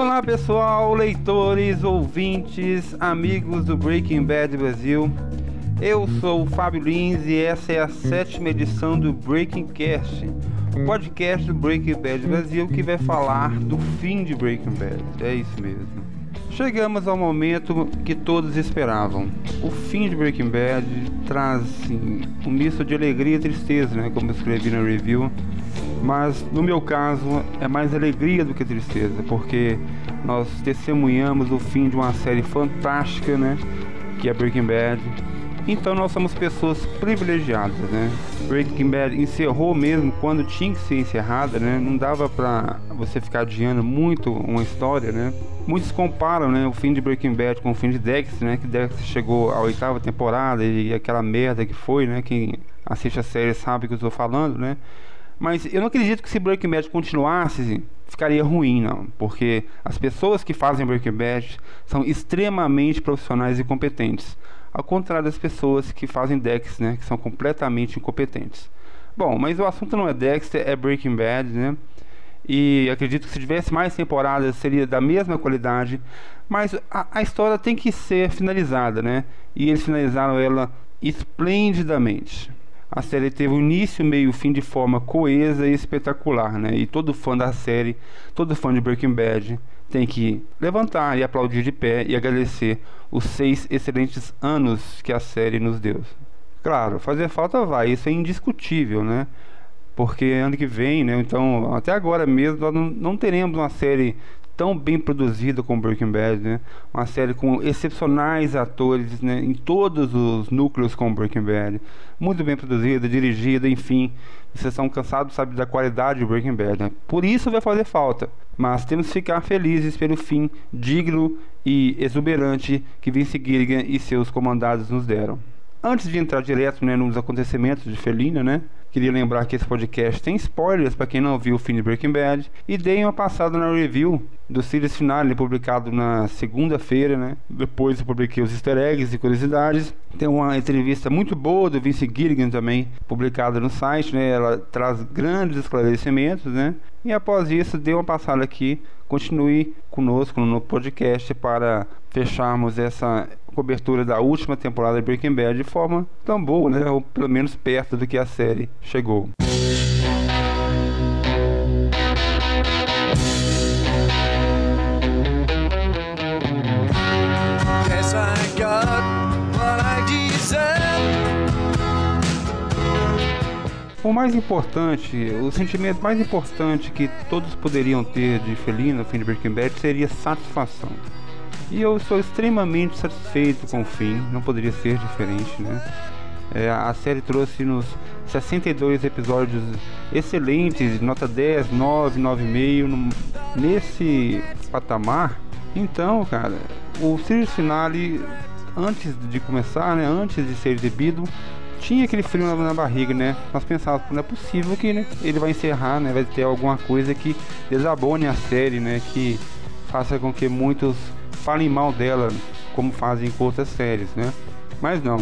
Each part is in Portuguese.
Olá pessoal, leitores, ouvintes, amigos do Breaking Bad Brasil. Eu sou o Fábio Lins e essa é a sétima edição do Breaking Cast, o podcast do Breaking Bad Brasil que vai falar do fim de Breaking Bad. É isso mesmo. Chegamos ao momento que todos esperavam. O fim de Breaking Bad traz assim, um misto de alegria e tristeza, né, como eu escrevi na review mas no meu caso é mais alegria do que tristeza, porque nós testemunhamos o fim de uma série fantástica, né? Que é Breaking Bad. Então nós somos pessoas privilegiadas, né? Breaking Bad encerrou mesmo quando tinha que ser encerrada, né? Não dava pra você ficar adiando muito uma história, né? Muitos comparam, né, o fim de Breaking Bad com o fim de Dexter, né? Que Dexter chegou à oitava temporada e aquela merda que foi, né? Quem assiste a série sabe o que eu estou falando, né? Mas eu não acredito que se Breaking Bad continuasse, ficaria ruim, não. Porque as pessoas que fazem Breaking Bad são extremamente profissionais e competentes. Ao contrário das pessoas que fazem Dexter, né? Que são completamente incompetentes. Bom, mas o assunto não é Dexter, é Breaking Bad, né? E acredito que se tivesse mais temporadas seria da mesma qualidade. Mas a, a história tem que ser finalizada, né? E eles finalizaram ela esplendidamente. A série teve um início, meio e fim de forma coesa e espetacular, né? E todo fã da série, todo fã de Breaking Bad tem que levantar e aplaudir de pé e agradecer os seis excelentes anos que a série nos deu. Claro, fazer falta vai, isso é indiscutível, né? Porque ano que vem, né? Então, até agora mesmo, nós não teremos uma série tão bem produzida como Breaking Bad, né? Uma série com excepcionais atores, né? Em todos os núcleos como Breaking Bad, muito bem produzida, dirigida, enfim. Vocês são cansados, sabe, da qualidade de Breaking Bad, né? Por isso vai fazer falta. Mas temos que ficar felizes pelo fim digno e exuberante que Vince Gilligan e seus comandados nos deram. Antes de entrar direto né, nos acontecimentos de Felina, né? Queria lembrar que esse podcast tem spoilers para quem não viu o fim de Breaking Bad. E dei uma passada na review do series finale publicado na segunda-feira, né? Depois eu publiquei os easter eggs e curiosidades. Tem uma entrevista muito boa do Vince Gilligan também, publicada no site, né? Ela traz grandes esclarecimentos, né? E após isso, dei uma passada aqui. Continue conosco no podcast para fecharmos essa cobertura da última temporada de Breaking Bad de forma tão boa, né? Ou pelo menos perto do que a série chegou. O mais importante, o sentimento mais importante que todos poderiam ter de Felina no fim de Breaking Bad seria satisfação. E eu sou extremamente satisfeito com o fim, não poderia ser diferente, né? É, a série trouxe nos 62 episódios excelentes, nota 10, 9, 9,5, nesse patamar. Então, cara, o series finale, antes de começar, né, antes de ser exibido, tinha aquele frio na, na, barriga, né? Nós pensávamos, não é possível que né, ele vai encerrar, né? Vai ter alguma coisa que desabone a série, né? Que faça com que muitos falem mal dela, como fazem com outras séries, né? Mas não.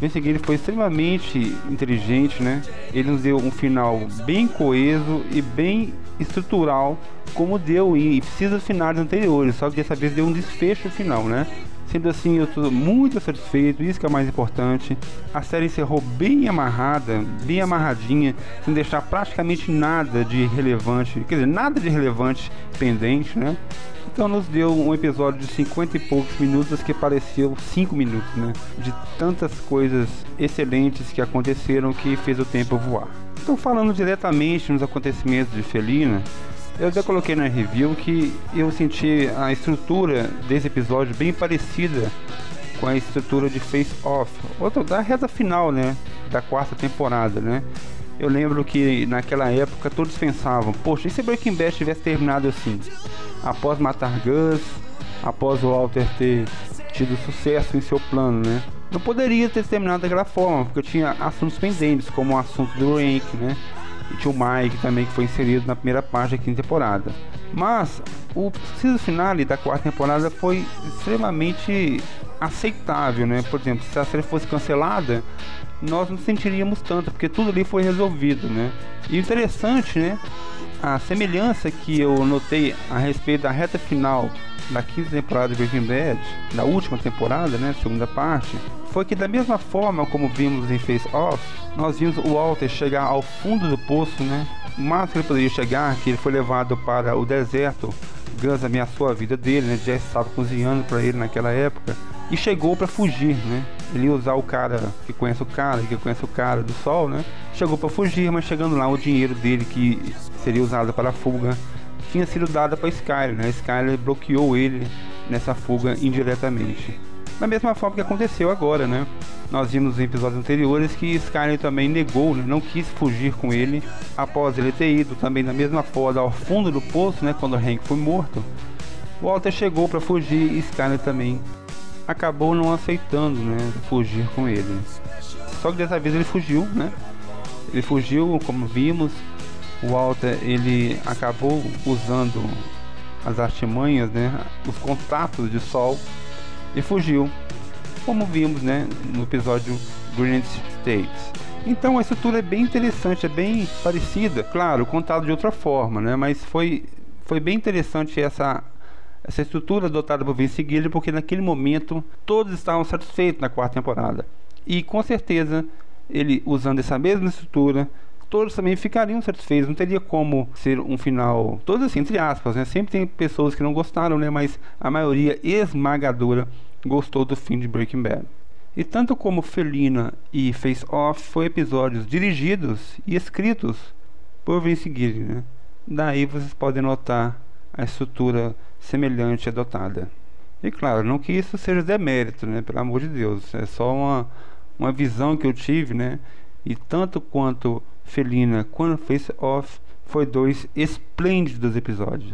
Vince Gilligan foi extremamente inteligente, né? Ele nos deu um final bem coeso e bem estrutural, como deu em precisas finais anteriores, só que dessa vez deu um desfecho final, né? Sendo assim, eu estou muito satisfeito, isso que é o mais importante. A série encerrou bem amarrada, bem amarradinha, sem deixar praticamente nada de relevante, quer dizer, nada de relevante pendente, né? Então nos deu um episódio de 50 e poucos minutos que pareceu 5 minutos, né? De tantas coisas excelentes que aconteceram que fez o tempo voar. Então falando diretamente nos acontecimentos de Felina, eu já coloquei na review que eu senti a estrutura desse episódio bem parecida com a estrutura de Face Off, outra da reta final, né, da quarta temporada, né? Eu lembro que naquela época todos pensavam, poxa, e se Breaking Bad tivesse terminado assim? Após matar Gus, após o Walter ter tido sucesso em seu plano, né? Não poderia ter terminado daquela forma, porque tinha assuntos pendentes, como o assunto do Rank, né? E tinha o Mike também, que foi inserido na primeira parte da quinta temporada. Mas o season finale da quarta temporada foi extremamente aceitável, né? Por exemplo, se a série fosse cancelada, nós não sentiríamos tanto, porque tudo ali foi resolvido, né? E interessante, né? A semelhança que eu notei a respeito da reta final da quinta temporada de Breaking Bad, da última temporada, né, segunda parte, foi que da mesma forma como vimos em Face Off, nós vimos o Walter chegar ao fundo do poço, né? O máximo que ele poderia chegar, que ele foi levado para o deserto, Gus ameaçou a vida dele, né? Jesse estava cozinhando para ele naquela época e chegou para fugir, né? Ele usar o cara que conhece o cara, que conhece o cara do sol, né? Chegou para fugir, mas chegando lá o dinheiro dele que seria usado para a fuga tinha sido dada para Skyler, né? Skyler bloqueou ele nessa fuga indiretamente. Da mesma forma que aconteceu agora, né? Nós vimos em episódios anteriores que Skyler também negou, né? não quis fugir com ele após ele ter ido também da mesma forma ao fundo do poço, né? Quando Hank foi morto. Walter chegou para fugir e Skyler também acabou não aceitando, né? Fugir com ele. Só que dessa vez ele fugiu, né? Ele fugiu, como vimos, o Walter ele acabou usando as artimanhas, né, os contatos de Sol e fugiu, como vimos, né, no episódio Green States. Então a estrutura é bem interessante, é bem parecida, claro, contado de outra forma, né, mas foi foi bem interessante essa essa estrutura adotada por Vince Gilligan, porque naquele momento todos estavam satisfeitos na quarta temporada. E com certeza ele usando essa mesma estrutura todos também ficariam satisfeitos. Não teria como ser um final, todos assim, entre aspas, né? Sempre tem pessoas que não gostaram, né? Mas a maioria esmagadora gostou do fim de Breaking Bad. E tanto como Felina e Face Off foi episódios dirigidos e escritos por Vince Gilligan, né? Daí vocês podem notar a estrutura semelhante adotada. E claro, não que isso seja demérito, né? Pelo amor de Deus, é só uma, uma visão que eu tive, né? E tanto quanto Felina quando Face Off foi dois esplêndidos episódios.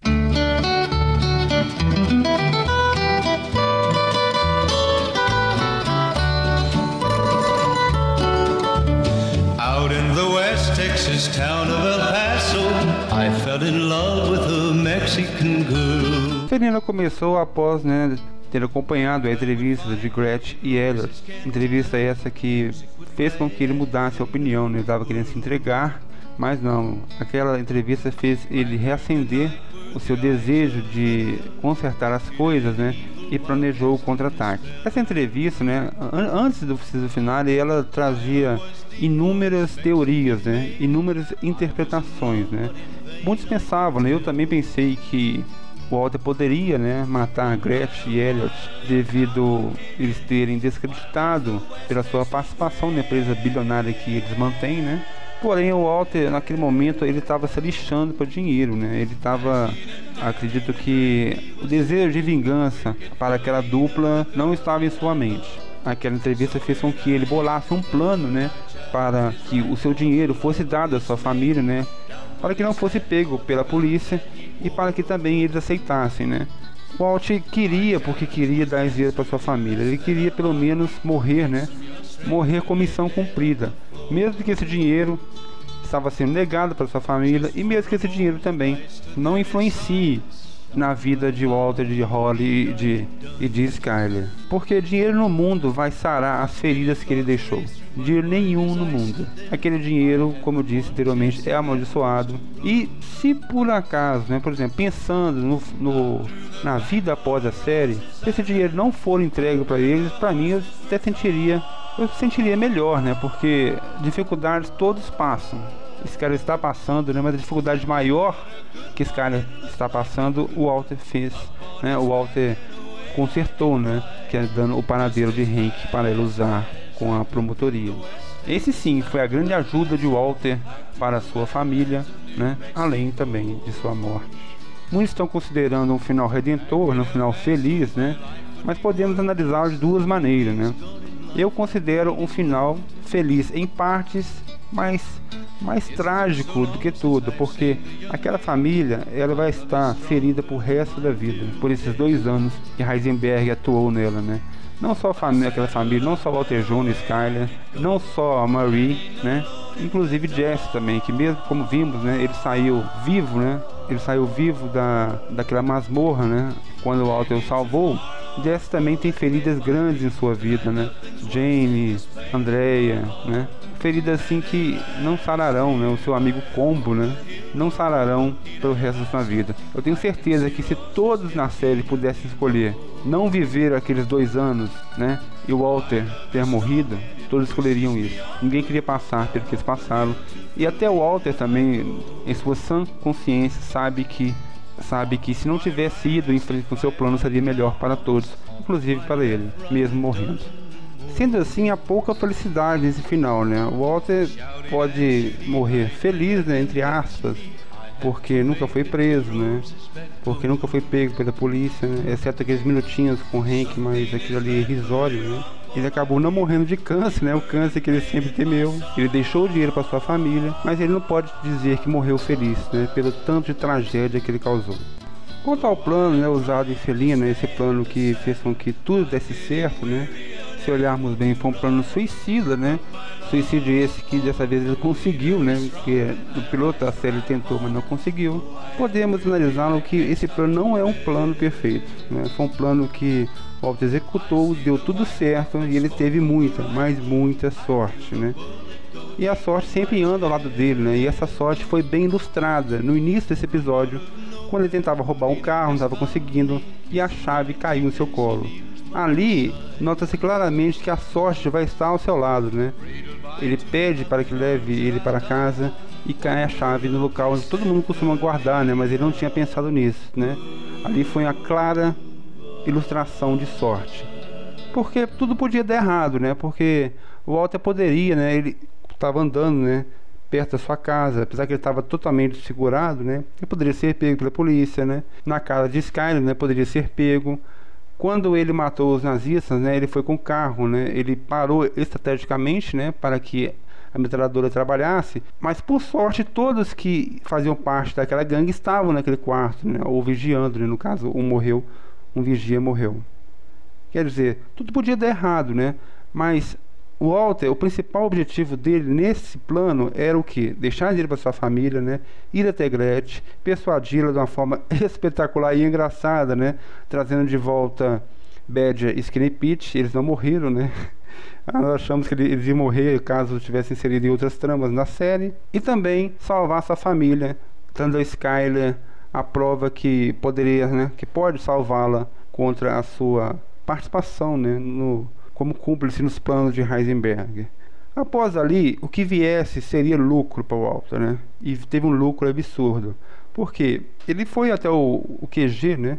Out in the West Texas town of El Paso, I fell in love with a Mexican girl. Felina começou após, né, ter acompanhado a entrevista de Gretchen e Elliot. Entrevista essa que fez com que ele mudasse a opinião, né? ele estava querendo se entregar, mas não. Aquela entrevista fez ele reacender o seu desejo de consertar as coisas, né? E planejou o contra-ataque. Essa entrevista, né, antes do preciso final, ela trazia inúmeras teorias, né, inúmeras interpretações, né. Muitos pensavam, né, eu também pensei que Walter poderia né, matar Gretchen e Elliot devido eles terem descreditado pela sua participação na empresa bilionária que eles mantêm, né? Porém, o Walter, naquele momento, ele estava se lixando para dinheiro, né? Ele estava, acredito que o desejo de vingança para aquela dupla não estava em sua mente. Aquela entrevista fez com que ele bolasse um plano, né? Para que o seu dinheiro fosse dado à sua família, né? Para que não fosse pego pela polícia e para que também eles aceitassem, né? Walt queria, porque queria dar dinheiro para sua família, ele queria pelo menos morrer, né? Morrer com missão cumprida, mesmo que esse dinheiro estava sendo negado para sua família e mesmo que esse dinheiro também não influencie na vida de Walter, de Holly e de, e de Skyler. Porque dinheiro no mundo vai sarar as feridas que ele deixou. Dinheiro nenhum no mundo. Aquele dinheiro, como eu disse anteriormente, é amaldiçoado. E se por acaso, né, por exemplo, pensando no, no na vida após a série, se esse dinheiro não for entregue para eles, para mim eu até sentiria eu sentiria melhor, né? Porque dificuldades todos passam esse cara está passando, né? Mas a dificuldade maior que esse cara está passando, o Walter fez, né? O Walter consertou, né? Que é dando o panadeiro de Henk para ele usar com a promotoria. Esse sim foi a grande ajuda de Walter para sua família, né? Além também de sua morte. Muitos estão considerando um final redentor, um final feliz, né? Mas podemos analisar de duas maneiras, né? Eu considero um final feliz em partes, mas mais trágico do que tudo, porque aquela família ela vai estar ferida por resto da vida, por esses dois anos que Heisenberg atuou nela, né? Não só a família, aquela família, não só Walter Jr., Skyler, não só a Marie, né? Inclusive Jesse também, que mesmo como vimos, né? Ele saiu vivo, né? Ele saiu vivo da, daquela masmorra, né? Quando o Walter o salvou, Jesse também tem feridas grandes em sua vida, né? Jane, Andrea, né? Feridas assim que não sararão, né? O seu amigo Combo, né? Não sararão pelo resto da sua vida. Eu tenho certeza que se todos na série pudessem escolher não viver aqueles dois anos, né? E o Walter ter morrido, todos escolheriam isso. Ninguém queria passar pelo que eles passaram. E até o Walter também, em sua sã consciência, sabe que sabe que se não tivesse ido em frente com seu plano seria melhor para todos, inclusive para ele, mesmo morrendo. Sendo assim, há pouca felicidade nesse final, né? O Walter pode morrer feliz, né, entre aspas, porque nunca foi preso, né? Porque nunca foi pego pela polícia, né? exceto aqueles minutinhos com o Hank, mas aquilo ali é irrisório, né? Ele acabou não morrendo de câncer, né? O câncer que ele sempre temeu. Ele deixou o dinheiro para sua família, mas ele não pode dizer que morreu feliz, né? Pelo tanto de tragédia que ele causou. Quanto ao plano, né, usado em Felina, esse plano que fez com que tudo desse certo, né? Se olharmos bem, foi um plano suicida, né? Suicídio esse que dessa vez ele conseguiu, né? Que o piloto da série tentou, mas não conseguiu. Podemos analisá-lo que esse plano não é um plano perfeito, né? Foi um plano que o Walter executou, deu tudo certo e ele teve muita, mas muita sorte, né? E a sorte sempre anda ao lado dele, né? E essa sorte foi bem ilustrada no início desse episódio, quando ele tentava roubar um carro, não estava conseguindo, e a chave caiu no seu colo. Ali, nota-se claramente que a sorte vai estar ao seu lado, né? Ele pede para que leve ele para casa e cai a chave no local onde todo mundo costuma guardar, né? Mas ele não tinha pensado nisso, né? Ali foi a clara ilustração de sorte. Porque tudo podia dar errado, né? Porque o Walter poderia, né? Ele estava andando, né? Perto da sua casa, apesar que ele estava totalmente segurado, né? Ele poderia ser pego pela polícia, né? Na casa de Skyler, né? Poderia ser pego. Quando ele matou os nazistas, né? Ele foi com o carro, né? Ele parou estrategicamente, né? Para que a metralhadora trabalhasse, mas por sorte todos que faziam parte daquela gangue estavam naquele quarto, né? Ou vigiando, né? No caso, um morreu um vigia morreu. Quer dizer, tudo podia dar errado, né? Mas o Walter, o principal objetivo dele nesse plano era o que? Deixar ele para sua família, né? Ir até Gretchen, persuadi-la de uma forma espetacular e engraçada, né? Trazendo de volta Badger e Skinny Pete. Eles não morreram, né? Nós achamos que eles iam morrer caso tivessem inserido em outras tramas na série. E também salvar sua família, dando a Skyler a prova que poderia, né, que pode salvá-la contra a sua participação, né, no, como cúmplice nos planos de Heisenberg. Após ali, o que viesse seria lucro para o Walter, né? E teve um lucro absurdo. Porque ele foi até o, o QG, né?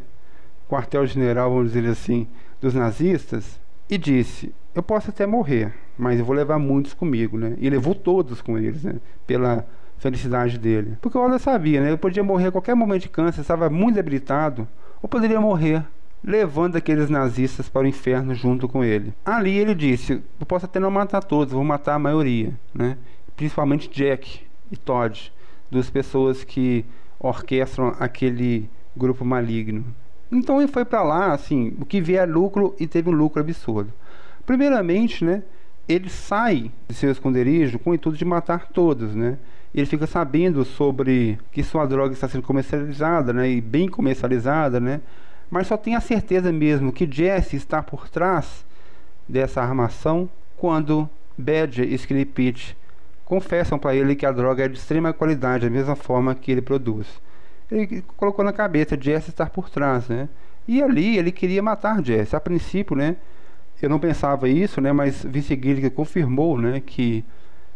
Quartel-general, vamos dizer assim, dos nazistas, e disse: Eu posso até morrer, mas eu vou levar muitos comigo, né? E levou todos com eles, né? Pela felicidade dele. Porque o Walter sabia, né? Ele podia morrer a qualquer momento de câncer, estava muito debilitado, ou poderia morrer levando aqueles nazistas para o inferno junto com ele. Ali ele disse: Eu posso até não matar todos, vou matar a maioria, né? principalmente Jack e Todd, duas pessoas que orquestram aquele grupo maligno. Então ele foi para lá, assim, o que vier lucro e teve um lucro absurdo. Primeiramente, né, ele sai de seu esconderijo com o intuito de matar todos, né? ele fica sabendo sobre que sua droga está sendo comercializada, né, e bem comercializada, né, mas só tem a certeza mesmo que Jesse está por trás dessa armação quando Badger e Skinny Pete confessam para ele que a droga é de extrema qualidade, da mesma forma que ele produz. Ele colocou na cabeça Jesse estar por trás, né? E ali ele queria matar Jesse. A princípio, né? Eu não pensava isso, né? Mas Vince Gilligan confirmou, né? Que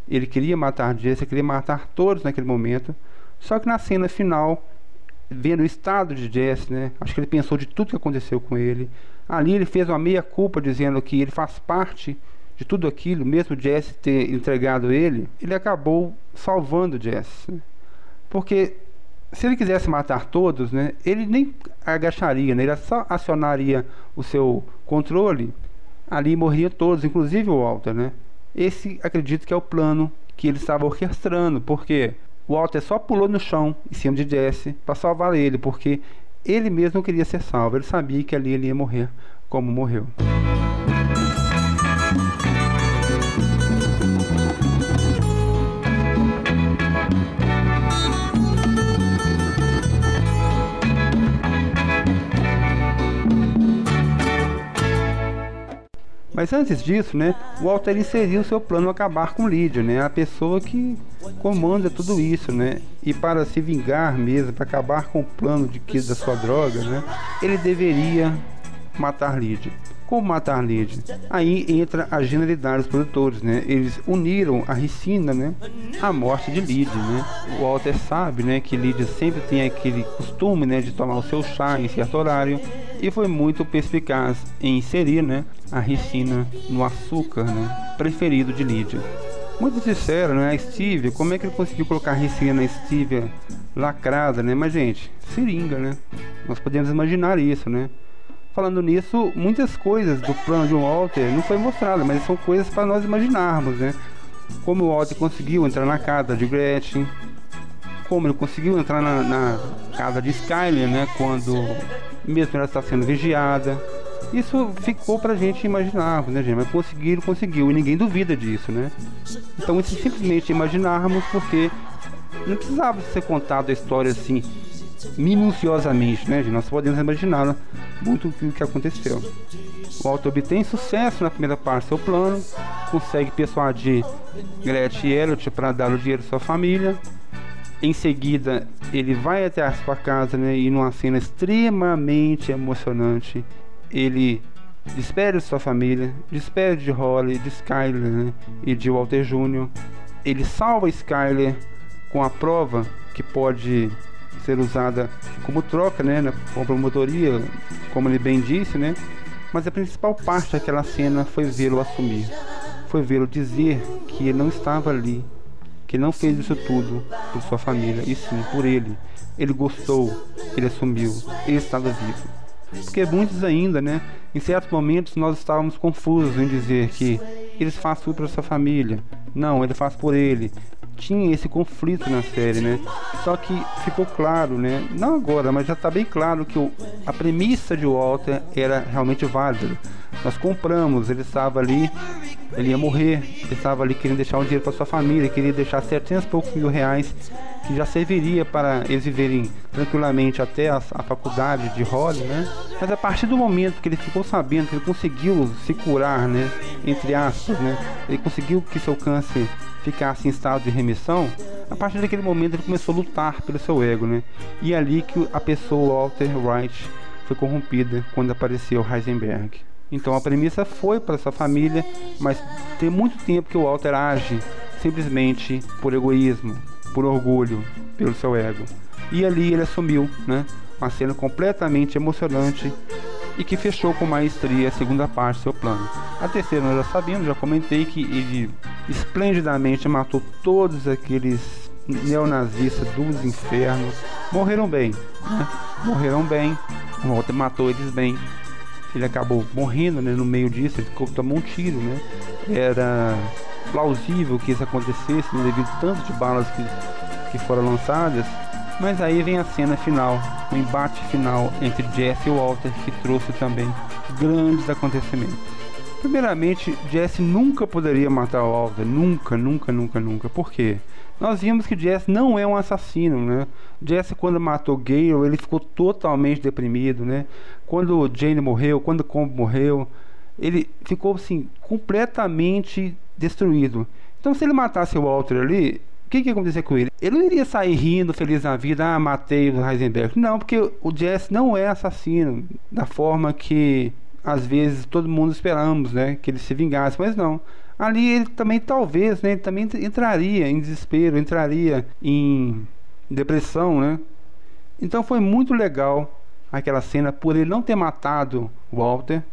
ele queria matar Jesse, queria matar todos naquele momento. Só que na cena final, vendo o estado de Jesse, né? Acho que ele pensou de tudo que aconteceu com ele. Ali ele fez uma meia culpa dizendo que ele faz parte de tudo aquilo, mesmo Jesse ter entregado ele, ele acabou salvando Jesse. Né? Porque se ele quisesse matar todos, né, ele nem agacharia, né, ele só acionaria o seu controle, ali morriam todos, inclusive o Walter, né? Esse acredito que é o plano que ele estava orquestrando, porque Walter só pulou no chão em cima de Jesse para salvar ele, porque ele mesmo queria ser salvo, ele sabia que ali ele ia morrer como morreu. Mas antes disso, né, o Walter inseriu seu plano acabar com Lídia, né, a pessoa que comanda tudo isso, né, e para se vingar mesmo, para acabar com o plano de que da sua droga, né, ele deveria matar Lídia. Como matar Lídia? Aí entra a genialidade dos produtores, né? Eles uniram a ricina, né? A morte de Lídia, né? O Walter sabe, né? Que Lídia sempre tem aquele costume, né? De tomar o seu chá em certo horário e foi muito perspicaz em inserir, né? A ricina no açúcar, né? Preferido de Lídia. Muito sincero, né? A Stevia, como é que ele conseguiu colocar a ricina na Stevia lacrada, né? Mas, gente, seringa, né? Nós podemos imaginar isso, né? Falando nisso, muitas coisas do plano de Walter não foi mostrada, mas são coisas para nós imaginarmos, né? Como o Walter conseguiu entrar na casa de Gretchen, como ele conseguiu entrar na, na casa de Skyler, né? Quando mesmo ela está sendo vigiada. Isso ficou pra gente imaginarmos, né, gente? Mas conseguiram, conseguiu, e ninguém duvida disso, né? Então, isso simplesmente imaginarmos, porque não precisava ser contado a história assim minuciosamente, né? Nós podemos imaginar muito o que aconteceu. O Walter obtém sucesso na primeira parte do seu plano, consegue persuadir Gretchen e Elliot para dar o dinheiro à sua família. Em seguida, ele vai até a sua casa né, e numa cena extremamente emocionante, ele despede de sua família, despede de Holly, de Skyler né, e de Walter Jr. Ele salva Skyler com a prova que pode ser usada como troca, né, com promotoria, como ele bem disse, né? Mas a principal parte daquela cena foi vê-lo assumir, foi vê-lo dizer que ele não estava ali, que ele não fez isso tudo por sua família, e sim por ele. Ele gostou, ele assumiu, ele estava vivo. Porque muitos ainda, né, em certos momentos nós estávamos confusos em dizer que eles fazem tudo para sua família. Não, ele faz por ele tinha esse conflito na série, né? Só que ficou claro, né? Não agora, mas já está bem claro que o, a premissa de Walter era realmente válida. Nós compramos, ele estava ali, ele ia morrer, ele estava ali querendo deixar um dinheiro para sua família, queria deixar 700 e poucos mil reais que já serviria para eles viverem tranquilamente até a, a, faculdade de Holly, né? Mas a partir do momento que ele ficou sabendo que ele conseguiu se curar, né? Entre aspas, né? Ele conseguiu que seu câncer ficasse em estado de remissão, a partir daquele momento ele começou a lutar pelo seu ego, né? E é ali que a pessoa Walter Wright foi corrompida quando apareceu Heisenberg. Então a premissa foi para sua família, mas tem muito tempo que o Walter age simplesmente por egoísmo, por orgulho, pelo seu ego. E ali ele assumiu, né? Uma cena completamente emocionante e que fechou com maestria a segunda parte do seu plano. A terceira nós já sabemos, já comentei que ele esplendidamente matou todos aqueles neonazistas dos infernos. Morreram bem, né? Morreram bem. Walter matou eles bem. Ele acabou morrendo né, no meio disso, ele tomou um tiro, né? Era plausível que isso acontecesse, né, devido tanto de balas que, que foram lançadas. Mas aí vem a cena final, o embate final entre Jesse e Walter, que trouxe também grandes acontecimentos. Primeiramente, Jesse nunca poderia matar Walter, nunca, nunca, nunca, nunca. Por quê? Nós vimos que Jesse não é um assassino, né? Jesse quando matou Gale, ele ficou totalmente deprimido, né? Quando Jane morreu, quando Combo morreu, ele ficou assim completamente destruído. Então, se ele matasse o Walter ali, que, que ia acontecer com ele? Ele não iria sair rindo, feliz na vida, ah, matei o Heisenberg. Não, porque o Jesse não é assassino da forma que às vezes todo mundo esperamos, né, que ele se vingasse, mas não. Ali ele também talvez, né, ele também entraria em desespero, entraria em depressão, né? Então foi muito legal aquela cena por ele não ter matado Walter.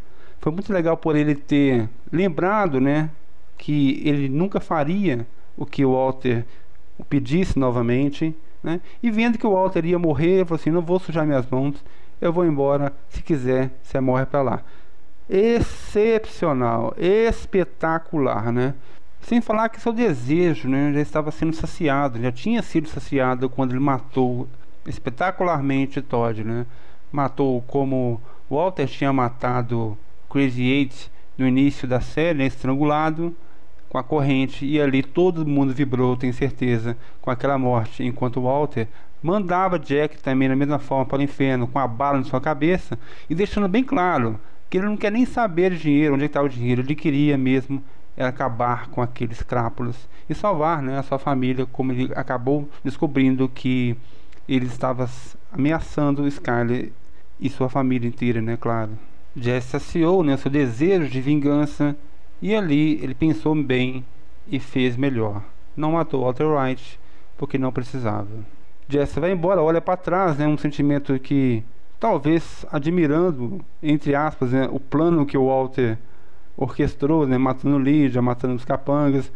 Foi muito legal por ele ter lembrado, né, que ele nunca faria o que Walter pedisse novamente, né? E vendo que o Walter ia morrer, ele falou assim: "Não vou sujar minhas mãos, eu vou embora, se quiser, você morre para lá". Excepcional, espetacular, né? Sem falar que seu desejo, né, já estava sendo saciado, já tinha sido saciado quando ele matou espetacularmente Todd, né? Matou como Walter tinha matado Crazy Eight no início da série, né, estrangulado com a corrente e ali todo mundo vibrou, tenho certeza, com aquela morte, enquanto Walter mandava Jack também da mesma forma para o inferno, com a bala na sua cabeça e deixando bem claro que ele não quer nem saber de dinheiro, onde é está o dinheiro, ele queria mesmo acabar com aqueles crápulas e salvar né, a sua família, como ele acabou descobrindo que ele estava ameaçando Skyler e sua família inteira, né, claro. Jesse saciou né, seu desejo de vingança e ali ele pensou bem e fez melhor. Não matou Walter White porque não precisava. Jesse vai embora, olha para trás, né, um sentimento que talvez admirando, entre aspas, né, o plano que o Walter orquestrou, né, matando Lídia, matando os capangas,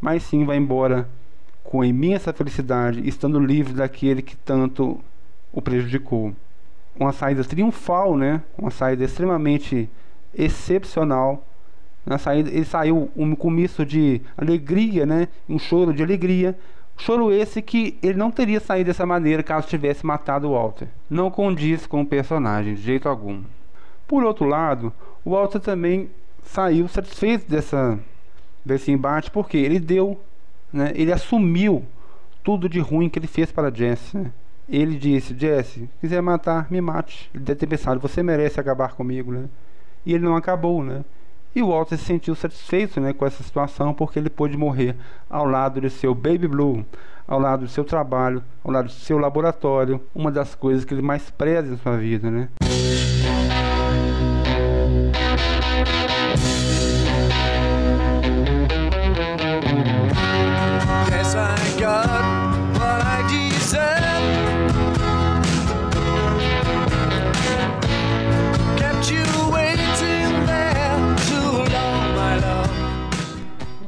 mas sim vai embora com imensa felicidade, estando livre daquele que tanto o prejudicou. Uma saída triunfal, né? Uma saída extremamente excepcional. Na saída, ele saiu um comiço de alegria, né? Um choro de alegria, Choro esse que ele não teria saído dessa maneira caso tivesse matado Walter. Não condiz com o personagem, de jeito algum. Por outro lado, o Walter também saiu satisfeito dessa, desse embate porque ele deu, né, ele assumiu tudo de ruim que ele fez para Jesse. Né? Ele disse: Jesse, quiser matar, me mate. Ele deve ter pensado: você merece acabar comigo, né? E ele não acabou, né? E o Walter se sentiu satisfeito né, com essa situação porque ele pôde morrer ao lado de seu Baby Blue, ao lado do seu trabalho, ao lado do seu laboratório, uma das coisas que ele mais preza em sua vida, né?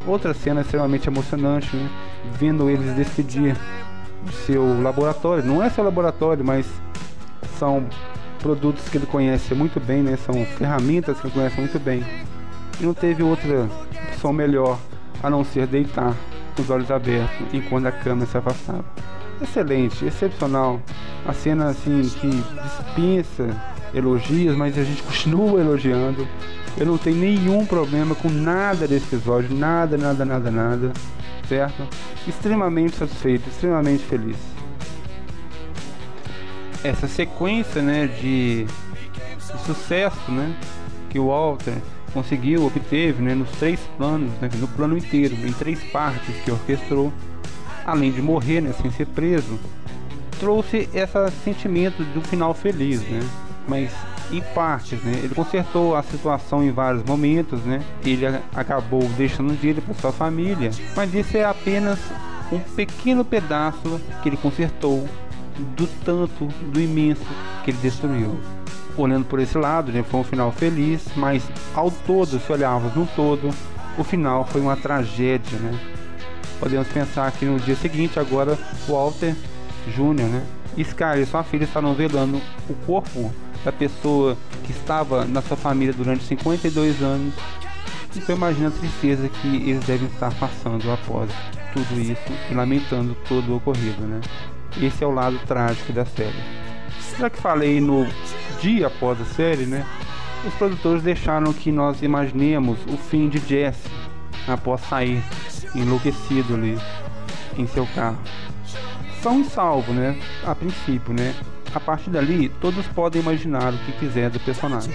Outra cena extremamente emocionante, né? vendo eles decidir seu laboratório. Não é seu laboratório, mas são produtos que ele conhece muito bem, né? São ferramentas que ele conhece muito bem. E não teve outra opção melhor a não ser deitar com os olhos abertos enquanto a câmera se afastava. Excelente, excepcional. A cena assim que dispensa elogios, mas a gente continua elogiando. Eu não tenho nenhum problema com nada desse episódio, nada, nada, nada, nada, certo? Extremamente satisfeito, extremamente feliz. Essa sequência, né, de, de sucesso, né, que o Walter conseguiu, obteve, né, nos três planos, né, no plano inteiro, em três partes que orquestrou, além de morrer, né, sem ser preso, trouxe esse sentimento de um final feliz, né? Mas em partes, né? Ele consertou a situação em vários momentos, né? Ele acabou deixando dinheiro para sua família, mas isso é apenas um pequeno pedaço que ele consertou do tanto, do imenso que ele destruiu. Olhando por esse lado, né, foi um final feliz, mas ao todo, se olharmos no todo, o final foi uma tragédia, né? Podemos pensar que no dia seguinte, agora, Walter Jr., né? Sky e sua filha estavam velando o corpo da pessoa que estava na sua família durante 52 anos. Então imagina a tristeza que eles devem estar passando após tudo isso e lamentando todo o ocorrido, né? Esse é o lado trágico da série. Já que falei no dia após a série, né? Os produtores deixaram que nós imaginemos o fim de Jesse após sair enlouquecido ali em seu carro. São salvo, né? A princípio, né? A partir dali, todos podem imaginar o que quiser do personagem.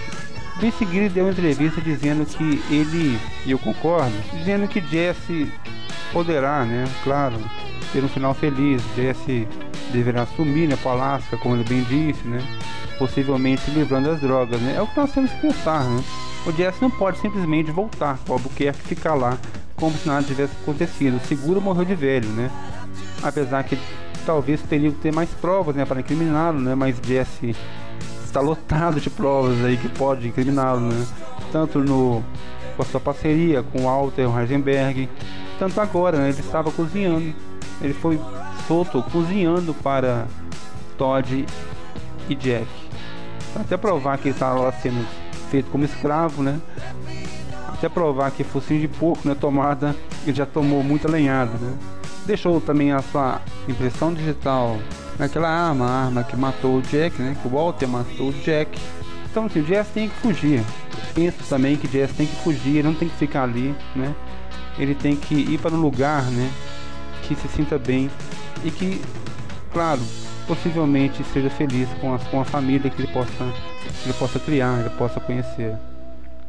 Em seguida, deu uma entrevista dizendo que ele, e eu concordo, dizendo que Jesse poderá, né, claro, ter um final feliz. Jesse deverá assumir, né, para Alaska, como ele bem disse, né, possivelmente livrando das drogas, né. É o que nós temos que pensar, né. O Jesse não pode simplesmente voltar para Albuquerque ficar lá como se nada tivesse acontecido. O seguro morreu de velho, né. Apesar que talvez teria que ter mais provas né, para incriminá-lo, né? Mas Jesse está lotado de provas aí que pode incriminá-lo, né? Tanto no com a sua parceria com Walter Heisenberg, tanto agora, né? Ele estava cozinhando, ele foi solto cozinhando para Todd e Jack, até provar que ele estava lá sendo feito como escravo, né? Até provar que focinho de porco, né? Tomada, ele já tomou muita lenhada, né? Deixou também a sua impressão digital naquela arma, a arma que matou o Jack, né? Que o Walter matou o Jack. Então assim, o Jess tem que fugir. Penso também que o Jess tem que fugir, ele não tem que ficar ali, né? Ele tem que ir para um lugar, né? Que se sinta bem e que, claro, possivelmente seja feliz com a, com a família que ele possa, que ele possa criar, ele possa conhecer.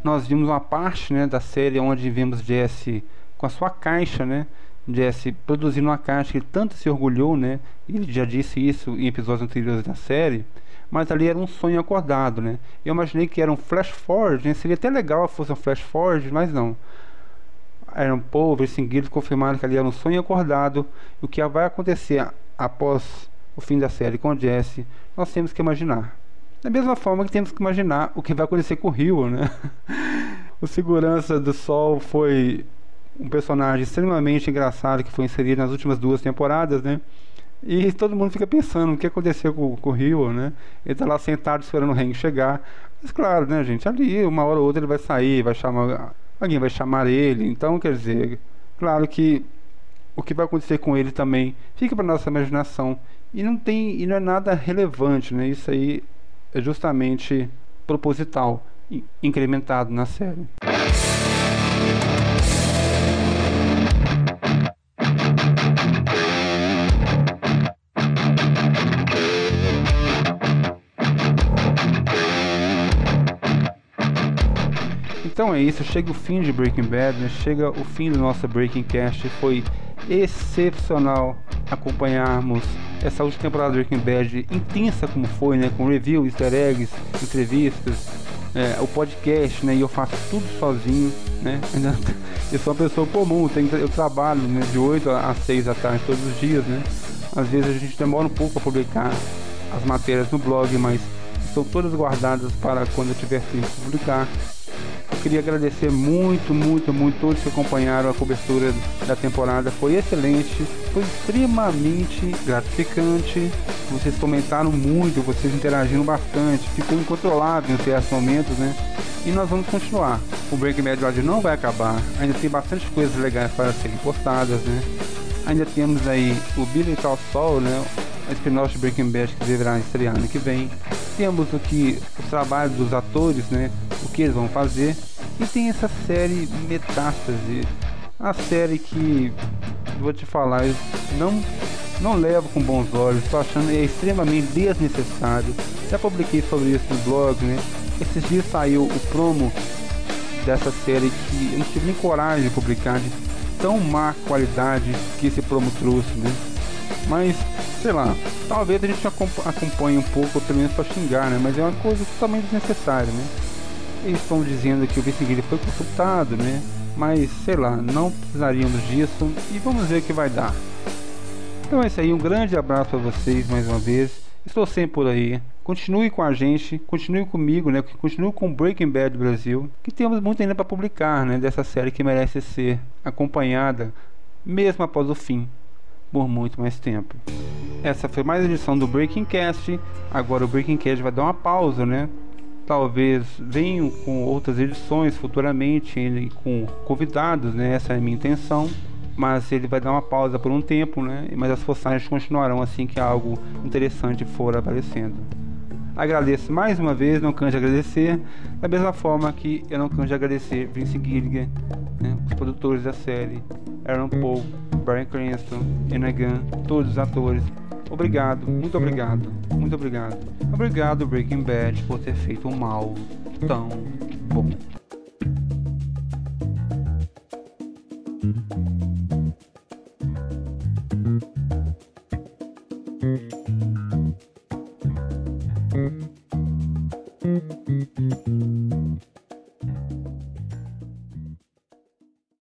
nós vimos uma parte né, da série onde vimos Jesse com a sua caixa, né? Jesse produzindo uma caixa que ele tanto se orgulhou, né? Ele já disse isso em episódios anteriores da série, mas ali era um sonho acordado, né? Eu imaginei que era um flash forward, né? Seria até legal se fosse um flash forward, mas não. Aaron Paul, seguido confirmaram que ali era um sonho acordado. E o que vai acontecer após o fim da série com Jesse, nós temos que imaginar. Da mesma forma que temos que imaginar o que vai acontecer com o Rio, né? o segurança do Sol foi um personagem extremamente engraçado que foi inserido nas últimas duas temporadas, né? E todo mundo fica pensando o que aconteceu com, com o Rio, né? Ele tá lá sentado esperando o Hank chegar. Mas claro, né, gente? Ali, uma hora ou outra ele vai sair, vai chamar. Alguém vai chamar ele. Então, quer dizer, claro que o que vai acontecer com ele também fica para nossa imaginação. E não tem. E não é nada relevante, né? Isso aí é justamente proposital, incrementado na série. Então é isso, chega o fim de Breaking Bad, né? chega o fim do nosso Breaking Cast. Foi excepcional acompanharmos essa última temporada do Breaking Bad, intensa como foi, né? Com review, easter eggs, entrevistas, é, o podcast, né? E eu faço tudo sozinho, né? Eu sou uma pessoa comum, eu trabalho né, de 8 a 6 da tarde todos os dias, né? Às vezes a gente demora um pouco para publicar as matérias no blog, mas estão todas guardadas para quando eu tiver tempo publicar. Queria agradecer muito, muito, muito todos que acompanharam a cobertura da temporada. Foi excelente, foi extremamente gratificante. Vocês comentaram muito, vocês interagiram bastante, ficou incontrolável em certos momentos, né? E nós vamos continuar. O Breaking Bad hoje não vai acabar, ainda tem bastante coisas legais para serem postadas, né? Ainda temos aí o Billy Tal Sol, né? A spin-off de Breaking Bad que deverá estrear ano que vem. Temos aqui os trabalhos dos atores, né? O que eles vão fazer. E tem essa série Metástase. A série que, vou te falar, eu não, não levo com bons olhos. Estou achando é extremamente desnecessário. Já publiquei sobre isso no blog, né? Esses dias saiu o promo dessa série que eu não tive nem coragem de publicar de tão má qualidade que esse promo trouxe, né? Mas, sei lá, talvez a gente acompanhe um pouco, pelo menos para xingar, né? Mas é uma coisa totalmente desnecessária, né? Estão dizendo que o vice foi consultado, né? Mas, sei lá, não precisaríamos disso e vamos ver o que vai dar. Então é isso aí, um grande abraço para vocês mais uma vez. Estou sempre por aí. Continue com a gente, continue comigo, né? Continue com Breaking Bad Brasil, que temos muito ainda para publicar, né? Dessa série que merece ser acompanhada, mesmo após o fim, por muito mais tempo. Essa foi mais edição do Breaking Cast. Agora o Breaking Cast vai dar uma pausa, né? Talvez venham com outras edições futuramente, com convidados, né? Essa é a minha intenção mas ele vai dar uma pausa por um tempo, né? Mas as postagens continuarão assim que algo interessante for aparecendo. Agradeço mais uma vez, não canso de agradecer, da mesma forma que eu não canso de agradecer Vince Gilligan, né, os produtores da série, Aaron Paul, Brian Cranston, Enagan, todos os atores. Obrigado, muito obrigado, muito obrigado. Obrigado Breaking Bad por ter feito um mal tão bom.